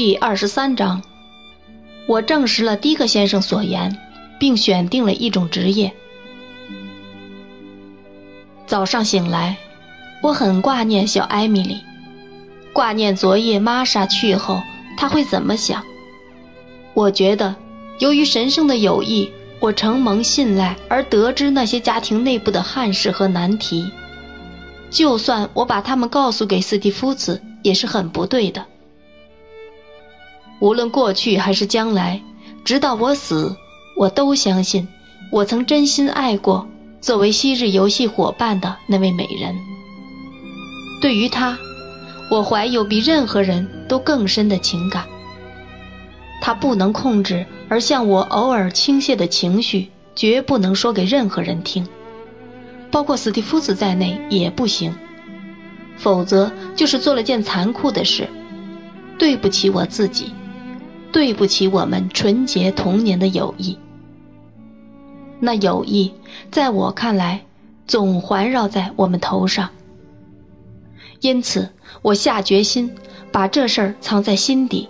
第二十三章，我证实了迪克先生所言，并选定了一种职业。早上醒来，我很挂念小艾米丽，挂念昨夜玛莎去后她会怎么想。我觉得，由于神圣的友谊，我承蒙信赖而得知那些家庭内部的憾事和难题，就算我把他们告诉给斯蒂夫子，也是很不对的。无论过去还是将来，直到我死，我都相信，我曾真心爱过作为昔日游戏伙伴的那位美人。对于她，我怀有比任何人都更深的情感。她不能控制而向我偶尔倾泻的情绪，绝不能说给任何人听，包括斯蒂夫子在内也不行，否则就是做了件残酷的事，对不起我自己。对不起，我们纯洁童年的友谊。那友谊，在我看来，总环绕在我们头上。因此，我下决心把这事儿藏在心底。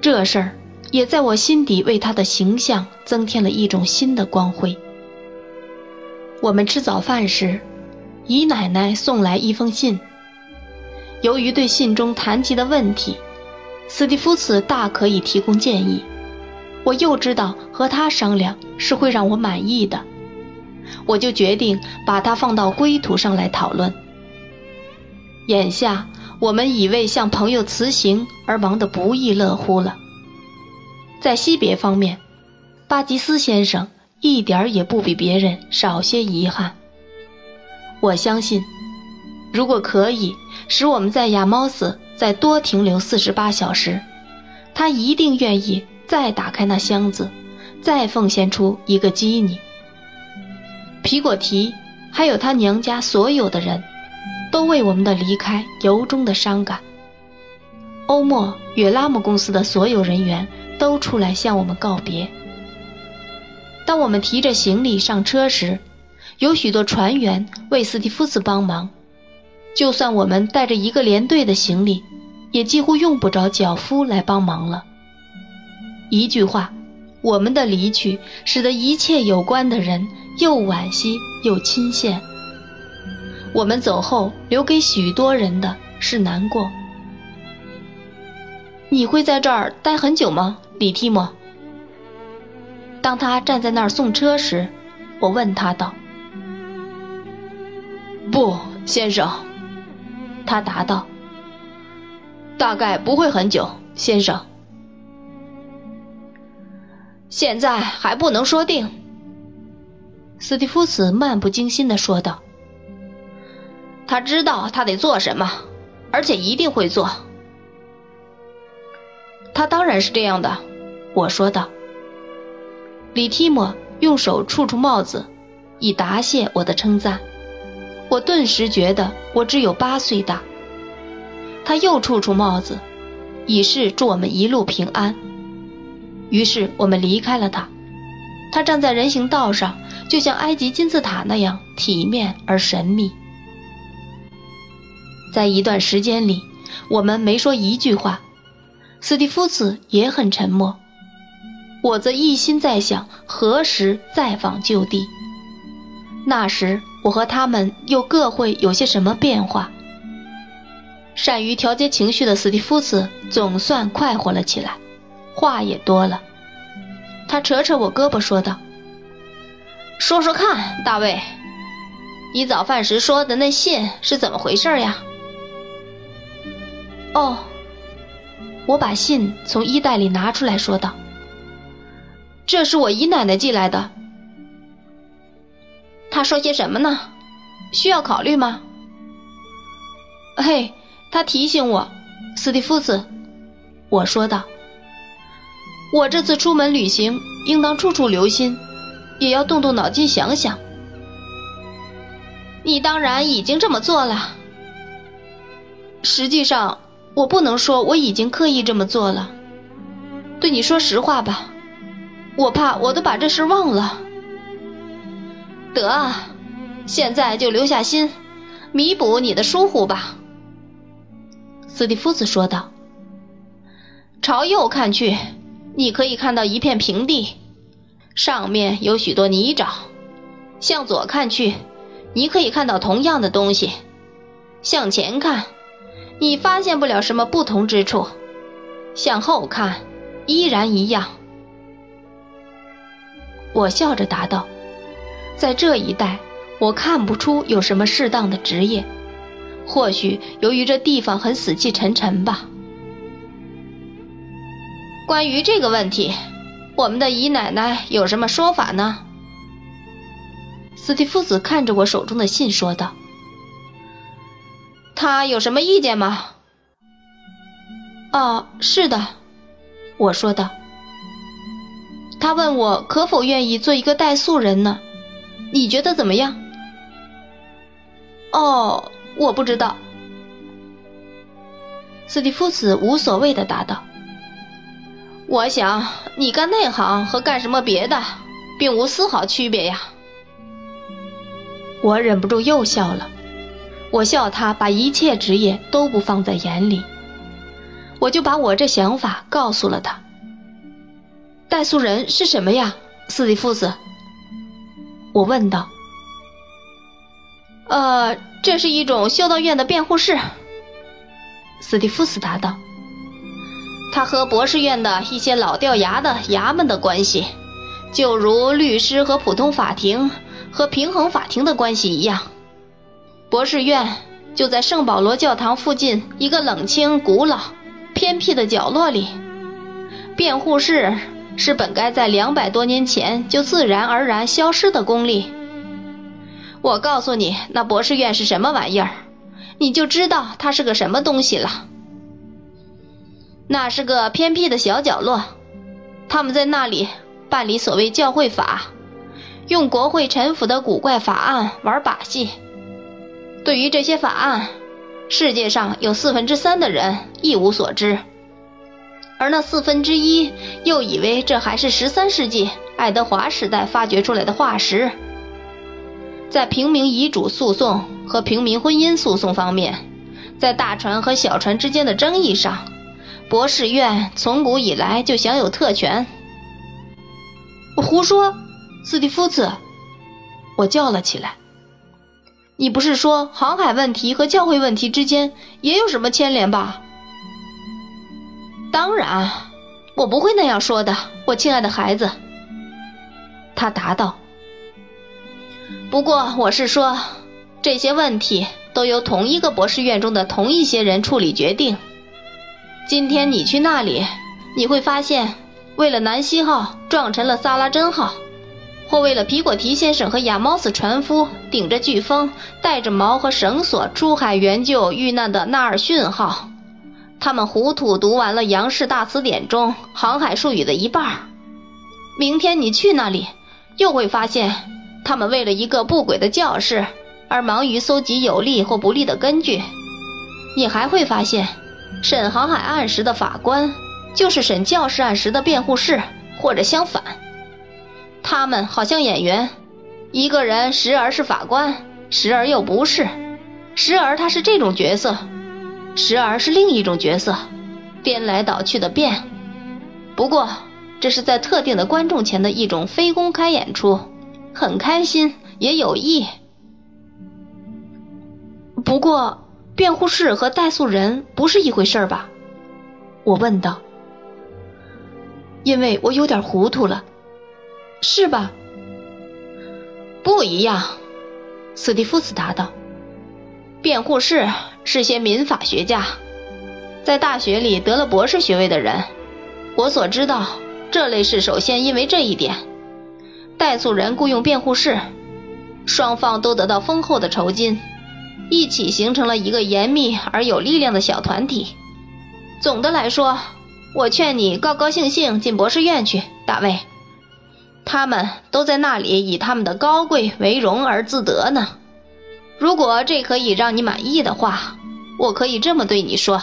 这事儿也在我心底为他的形象增添了一种新的光辉。我们吃早饭时，姨奶奶送来一封信。由于对信中谈及的问题，斯蒂夫茨大可以提供建议，我又知道和他商量是会让我满意的，我就决定把它放到归途上来讨论。眼下我们已为向朋友辞行而忙得不亦乐乎了。在惜别方面，巴吉斯先生一点儿也不比别人少些遗憾。我相信，如果可以使我们在亚猫斯。再多停留四十八小时，他一定愿意再打开那箱子，再奉献出一个基尼。皮果提还有他娘家所有的人，都为我们的离开由衷的伤感。欧莫与拉姆公司的所有人员都出来向我们告别。当我们提着行李上车时，有许多船员为斯蒂夫斯帮忙。就算我们带着一个连队的行李，也几乎用不着脚夫来帮忙了。一句话，我们的离去使得一切有关的人又惋惜又亲羡。我们走后留给许多人的是难过。你会在这儿待很久吗，李提莫？当他站在那儿送车时，我问他道：“不，先生。”他答道：“大概不会很久，先生。现在还不能说定。”斯蒂夫斯漫不经心地说道：“他知道他得做什么，而且一定会做。他当然是这样的。”我说道。李提莫用手触触帽子，以答谢我的称赞。我顿时觉得我只有八岁大。他又触触帽子，以示祝我们一路平安。于是我们离开了他。他站在人行道上，就像埃及金字塔那样体面而神秘。在一段时间里，我们没说一句话。斯蒂夫斯也很沉默。我则一心在想何时再访旧地。那时。我和他们又各会有些什么变化？善于调节情绪的斯蒂夫斯总算快活了起来，话也多了。他扯扯我胳膊说道：“说说看，大卫，你早饭时说的那信是怎么回事呀？”哦，我把信从衣袋里拿出来说道：“这是我姨奶奶寄来的。”他说些什么呢？需要考虑吗？嘿，他提醒我，斯蒂夫斯，我说道。我这次出门旅行，应当处处留心，也要动动脑筋想想。你当然已经这么做了。实际上，我不能说我已经刻意这么做了。对你说实话吧，我怕我都把这事忘了。得啊，现在就留下心，弥补你的疏忽吧。”斯蒂夫斯说道。朝右看去，你可以看到一片平地，上面有许多泥沼；向左看去，你可以看到同样的东西；向前看，你发现不了什么不同之处；向后看，依然一样。我笑着答道：“在这一带，我看不出有什么适当的职业。或许由于这地方很死气沉沉吧。”关于这个问题，我们的姨奶奶有什么说法呢？斯蒂夫子看着我手中的信说道：“他有什么意见吗？”“哦，是的。”我说道。他问我可否愿意做一个代素人呢？你觉得怎么样？哦，我不知道。斯蒂夫斯无所谓的答道：“我想你干那行和干什么别的，并无丝毫区别呀。”我忍不住又笑了。我笑他把一切职业都不放在眼里。我就把我这想法告诉了他。代素人是什么呀，斯蒂夫斯？我问道。呃，这是一种修道院的辩护士。斯蒂夫斯答道。他和博士院的一些老掉牙的衙门的关系，就如律师和普通法庭和平衡法庭的关系一样。博士院就在圣保罗教堂附近一个冷清、古老、偏僻的角落里。辩护士。是本该在两百多年前就自然而然消失的功力。我告诉你，那博士院是什么玩意儿，你就知道它是个什么东西了。那是个偏僻的小角落，他们在那里办理所谓教会法，用国会陈腐的古怪法案玩把戏。对于这些法案，世界上有四分之三的人一无所知。而那四分之一又以为这还是十三世纪爱德华时代发掘出来的化石。在平民遗嘱诉讼和平民婚姻诉讼方面，在大船和小船之间的争议上，博士院从古以来就享有特权。胡说，斯蒂夫子！我叫了起来。你不是说航海问题和教会问题之间也有什么牵连吧？当然，我不会那样说的，我亲爱的孩子。他答道。不过我是说，这些问题都由同一个博士院中的同一些人处理决定。今天你去那里，你会发现，为了南希号撞沉了萨拉珍号，或为了皮果提先生和亚猫斯船夫顶着飓风、带着锚和绳索出海援救遇难的纳尔逊号。他们糊涂读完了杨氏大词典中航海术语的一半明天你去那里，又会发现，他们为了一个不轨的教士而忙于搜集有利或不利的根据。你还会发现，审航海案时的法官，就是审教士案时的辩护士，或者相反。他们好像演员，一个人时而是法官，时而又不是，时而他是这种角色。时而是另一种角色，颠来倒去的变。不过，这是在特定的观众前的一种非公开演出，很开心也有益。不过，辩护士和代诉人不是一回事吧？我问道。因为我有点糊涂了，是吧？不一样，斯蒂夫斯答道。辩护士是些民法学家，在大学里得了博士学位的人。我所知道，这类事首先因为这一点，代诉人雇佣辩护士，双方都得到丰厚的酬金，一起形成了一个严密而有力量的小团体。总的来说，我劝你高高兴兴进博士院去，大卫。他们都在那里以他们的高贵为荣而自得呢。如果这可以让你满意的话，我可以这么对你说。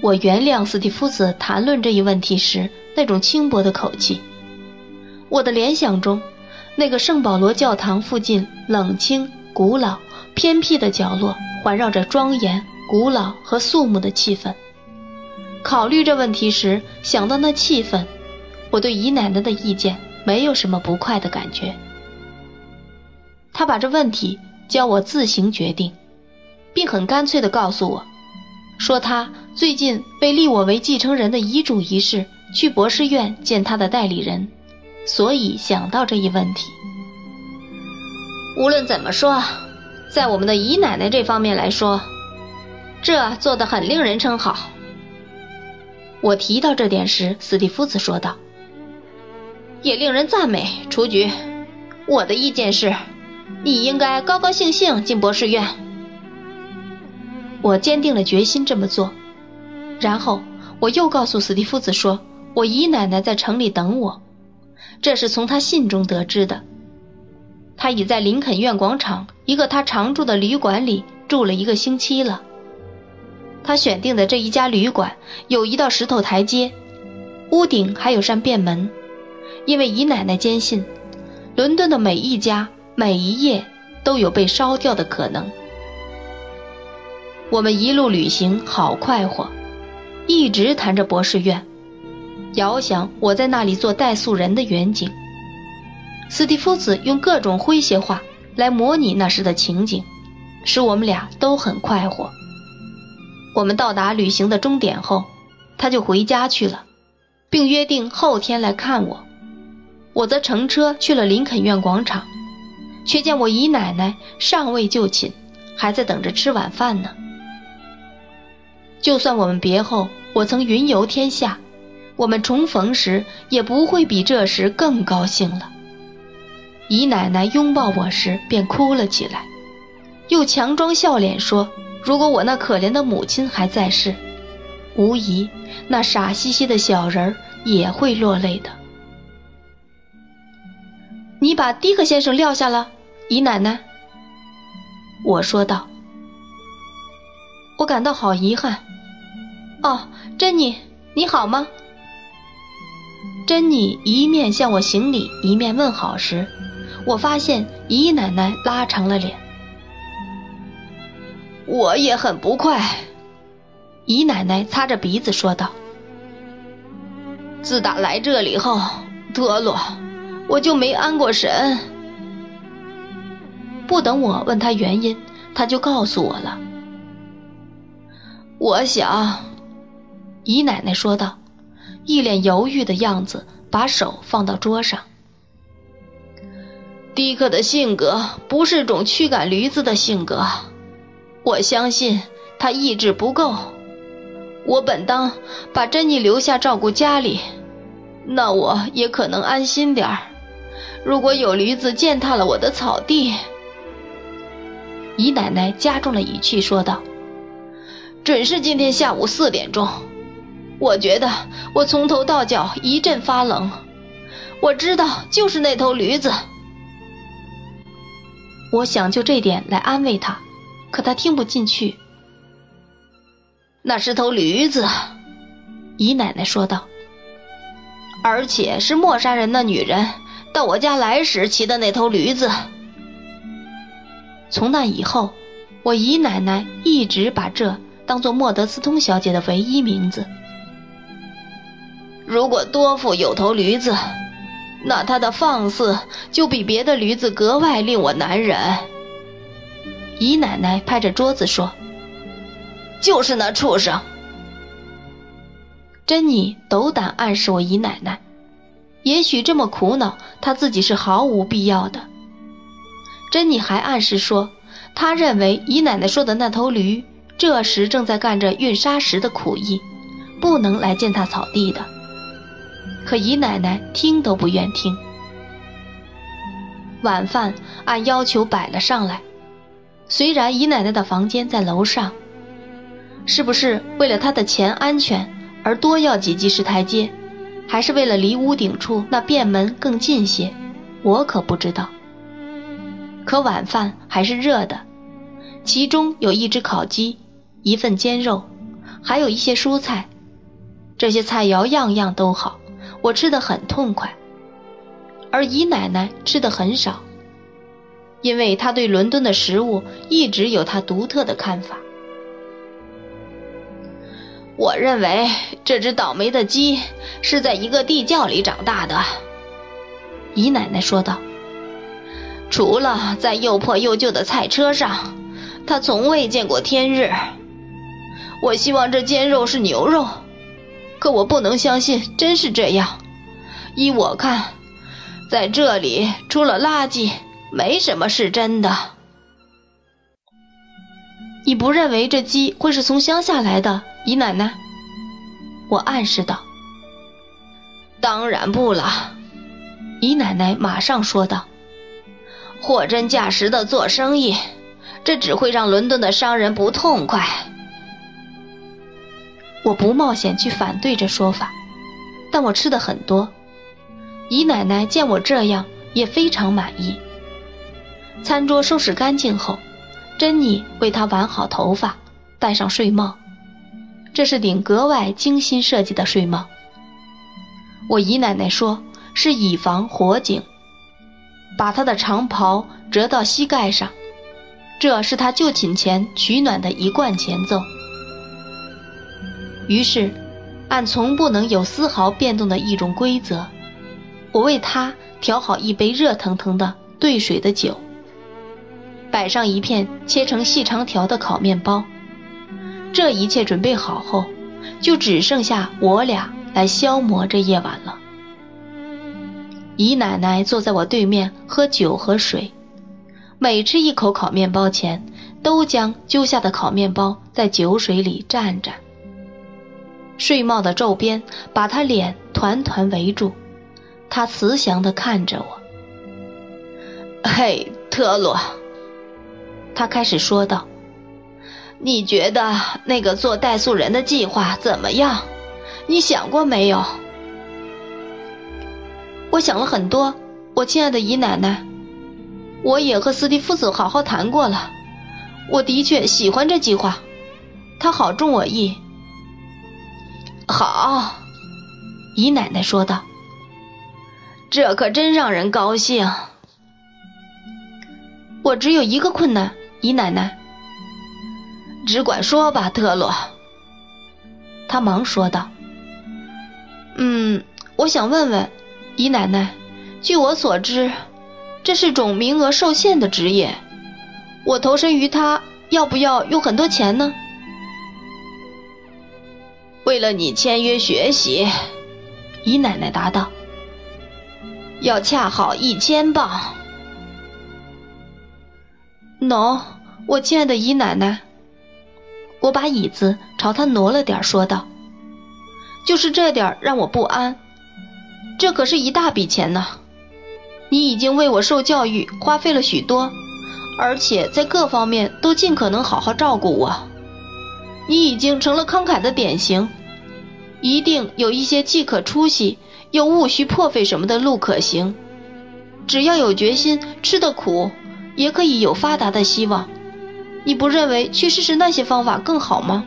我原谅斯蒂夫子谈论这一问题时那种轻薄的口气。我的联想中，那个圣保罗教堂附近冷清、古老、偏僻的角落，环绕着庄严、古老和肃穆的气氛。考虑这问题时，想到那气氛，我对姨奶奶的意见没有什么不快的感觉。她把这问题叫我自行决定，并很干脆地告诉我，说他最近为立我为继承人的遗嘱一事去博士院见他的代理人，所以想到这一问题。无论怎么说，在我们的姨奶奶这方面来说，这做得很令人称好。我提到这点时，斯蒂夫子说道：“也令人赞美。”雏菊，我的意见是，你应该高高兴兴进博士院。我坚定了决心这么做。然后我又告诉斯蒂夫子说：“我姨奶奶在城里等我。”这是从他信中得知的。他已在林肯苑广场一个他常住的旅馆里住了一个星期了。他选定的这一家旅馆有一道石头台阶，屋顶还有扇便门，因为姨奶奶坚信，伦敦的每一家每一夜都有被烧掉的可能。我们一路旅行好快活，一直谈着博士院，遥想我在那里做代诉人的远景。斯蒂夫子用各种诙谐话来模拟那时的情景，使我们俩都很快活。我们到达旅行的终点后，他就回家去了，并约定后天来看我。我则乘车去了林肯院广场，却见我姨奶奶尚未就寝，还在等着吃晚饭呢。就算我们别后，我曾云游天下，我们重逢时也不会比这时更高兴了。姨奶奶拥抱我时便哭了起来，又强装笑脸说。如果我那可怜的母亲还在世，无疑那傻兮兮的小人儿也会落泪的。你把迪克先生撂下了，姨奶奶。我说道。我感到好遗憾。哦，珍妮，你好吗？珍妮一面向我行礼，一面问好时，我发现姨奶奶拉长了脸。我也很不快，姨奶奶擦着鼻子说道：“自打来这里后，德洛，我就没安过神。”不等我问他原因，他就告诉我了。我想，姨奶奶说道，一脸犹豫的样子，把手放到桌上。迪克的性格不是种驱赶驴子的性格。我相信他意志不够。我本当把珍妮留下照顾家里，那我也可能安心点儿。如果有驴子践踏了我的草地，姨奶奶加重了语气说道：“准是今天下午四点钟。我觉得我从头到脚一阵发冷。我知道就是那头驴子。我想就这点来安慰他。”可他听不进去。那是头驴子，姨奶奶说道。而且是莫杀人的女人到我家来时骑的那头驴子。从那以后，我姨奶奶一直把这当做莫德斯通小姐的唯一名字。如果多夫有头驴子，那他的放肆就比别的驴子格外令我难忍。姨奶奶拍着桌子说：“就是那畜生。”珍妮斗胆暗示我姨奶奶，也许这么苦恼，她自己是毫无必要的。珍妮还暗示说，她认为姨奶奶说的那头驴这时正在干着运沙石的苦役，不能来践踏草地的。可姨奶奶听都不愿听。晚饭按要求摆了上来。虽然姨奶奶的房间在楼上，是不是为了她的钱安全而多要几级石台阶，还是为了离屋顶处那便门更近些，我可不知道。可晚饭还是热的，其中有一只烤鸡，一份煎肉，还有一些蔬菜，这些菜肴样样都好，我吃得很痛快，而姨奶奶吃的很少。因为她对伦敦的食物一直有她独特的看法。我认为这只倒霉的鸡是在一个地窖里长大的。”姨奶奶说道。“除了在又破又旧的菜车上，他从未见过天日。我希望这煎肉是牛肉，可我不能相信真是这样。依我看，在这里除了垃圾，没什么是真的。”你不认为这鸡会是从乡下来的，姨奶奶？我暗示道。当然不了，姨奶奶马上说道。货真价实的做生意，这只会让伦敦的商人不痛快。我不冒险去反对这说法，但我吃的很多。姨奶奶见我这样，也非常满意。餐桌收拾干净后。珍妮为他挽好头发，戴上睡帽，这是顶格外精心设计的睡帽。我姨奶奶说是以防火警，把他的长袍折到膝盖上，这是他就寝前取暖的一贯前奏。于是，按从不能有丝毫变动的一种规则，我为他调好一杯热腾腾的兑水的酒。摆上一片切成细长条的烤面包，这一切准备好后，就只剩下我俩来消磨这夜晚了。姨奶奶坐在我对面喝酒和水，每吃一口烤面包前，都将揪下的烤面包在酒水里蘸蘸。睡帽的皱边把她脸团团围住，她慈祥地看着我：“嘿，特洛。”他开始说道：“你觉得那个做代素人的计划怎么样？你想过没有？”我想了很多，我亲爱的姨奶奶。我也和斯蒂夫子好好谈过了。我的确喜欢这计划，他好中我意。好，姨奶奶说道：“这可真让人高兴。”我只有一个困难。姨奶奶，只管说吧，特洛。他忙说道：“嗯，我想问问，姨奶奶，据我所知，这是种名额受限的职业。我投身于它，要不要用很多钱呢？”为了你签约学习，姨奶奶答道：“要恰好一千磅。” no，我亲爱的姨奶奶，我把椅子朝她挪了点，说道：“就是这点让我不安。这可是一大笔钱呢。你已经为我受教育花费了许多，而且在各方面都尽可能好好照顾我。你已经成了慷慨的典型，一定有一些既可出息又务需破费什么的路可行。只要有决心，吃的苦。”也可以有发达的希望，你不认为去试试那些方法更好吗？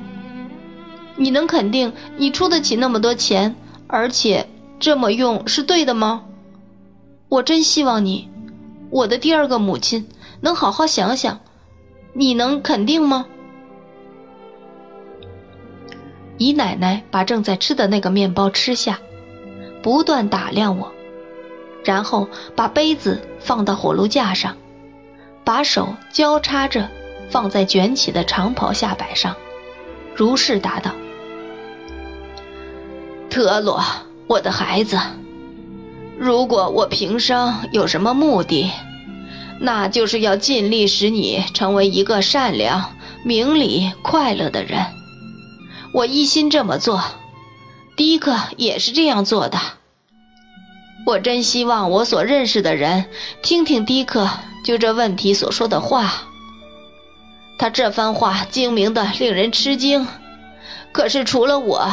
你能肯定你出得起那么多钱，而且这么用是对的吗？我真希望你，我的第二个母亲，能好好想想。你能肯定吗？姨奶奶把正在吃的那个面包吃下，不断打量我，然后把杯子放到火炉架上。把手交叉着放在卷起的长袍下摆上，如是答道：“特洛，我的孩子，如果我平生有什么目的，那就是要尽力使你成为一个善良、明理、快乐的人。我一心这么做，迪克也是这样做的。我真希望我所认识的人听听迪克。”就这问题所说的话，他这番话精明的令人吃惊。可是除了我，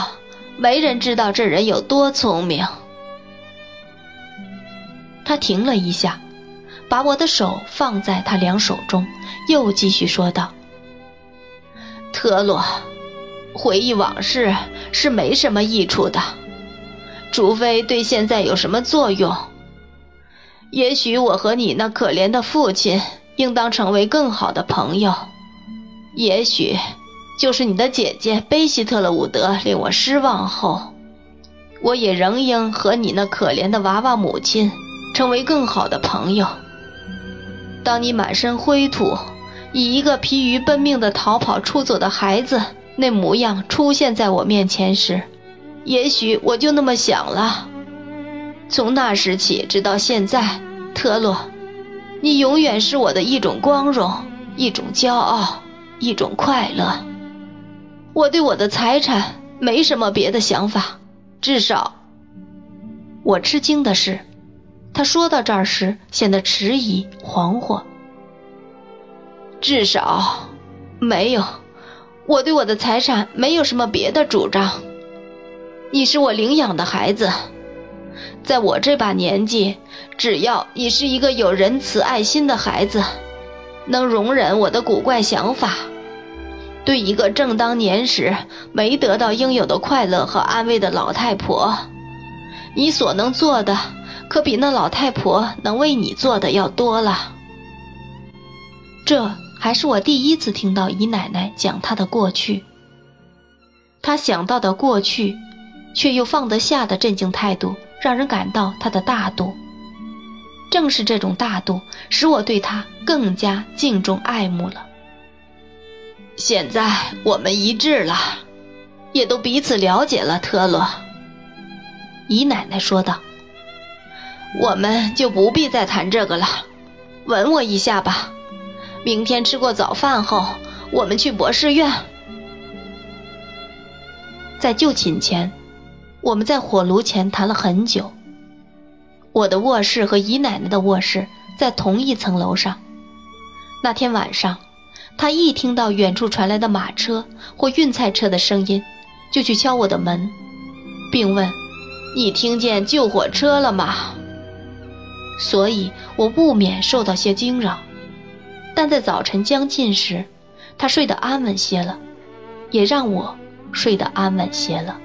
没人知道这人有多聪明。他停了一下，把我的手放在他两手中，又继续说道：“特洛，回忆往事是没什么益处的，除非对现在有什么作用。”也许我和你那可怜的父亲应当成为更好的朋友。也许，就是你的姐姐贝希特勒伍德令我失望后，我也仍应和你那可怜的娃娃母亲成为更好的朋友。当你满身灰土，以一个疲于奔命的逃跑出走的孩子那模样出现在我面前时，也许我就那么想了。从那时起直到现在，特洛，你永远是我的一种光荣，一种骄傲，一种快乐。我对我的财产没什么别的想法，至少。我吃惊的是，他说到这儿时显得迟疑惶惑。至少，没有，我对我的财产没有什么别的主张。你是我领养的孩子，在我这把年纪，只要你是一个有仁慈爱心的孩子，能容忍我的古怪想法。对一个正当年时没得到应有的快乐和安慰的老太婆，你所能做的可比那老太婆能为你做的要多了。这还是我第一次听到姨奶奶讲她的过去。她想到的过去，却又放得下的镇静态度，让人感到她的大度。正是这种大度，使我对她更加敬重爱慕了。现在我们一致了，也都彼此了解了。特洛，姨奶奶说道：“我们就不必再谈这个了。吻我一下吧。明天吃过早饭后，我们去博士院。”在就寝前，我们在火炉前谈了很久。我的卧室和姨奶奶的卧室在同一层楼上。那天晚上。他一听到远处传来的马车或运菜车的声音，就去敲我的门，并问：“你听见救火车了吗？”所以，我不免受到些惊扰。但在早晨将近时，他睡得安稳些了，也让我睡得安稳些了。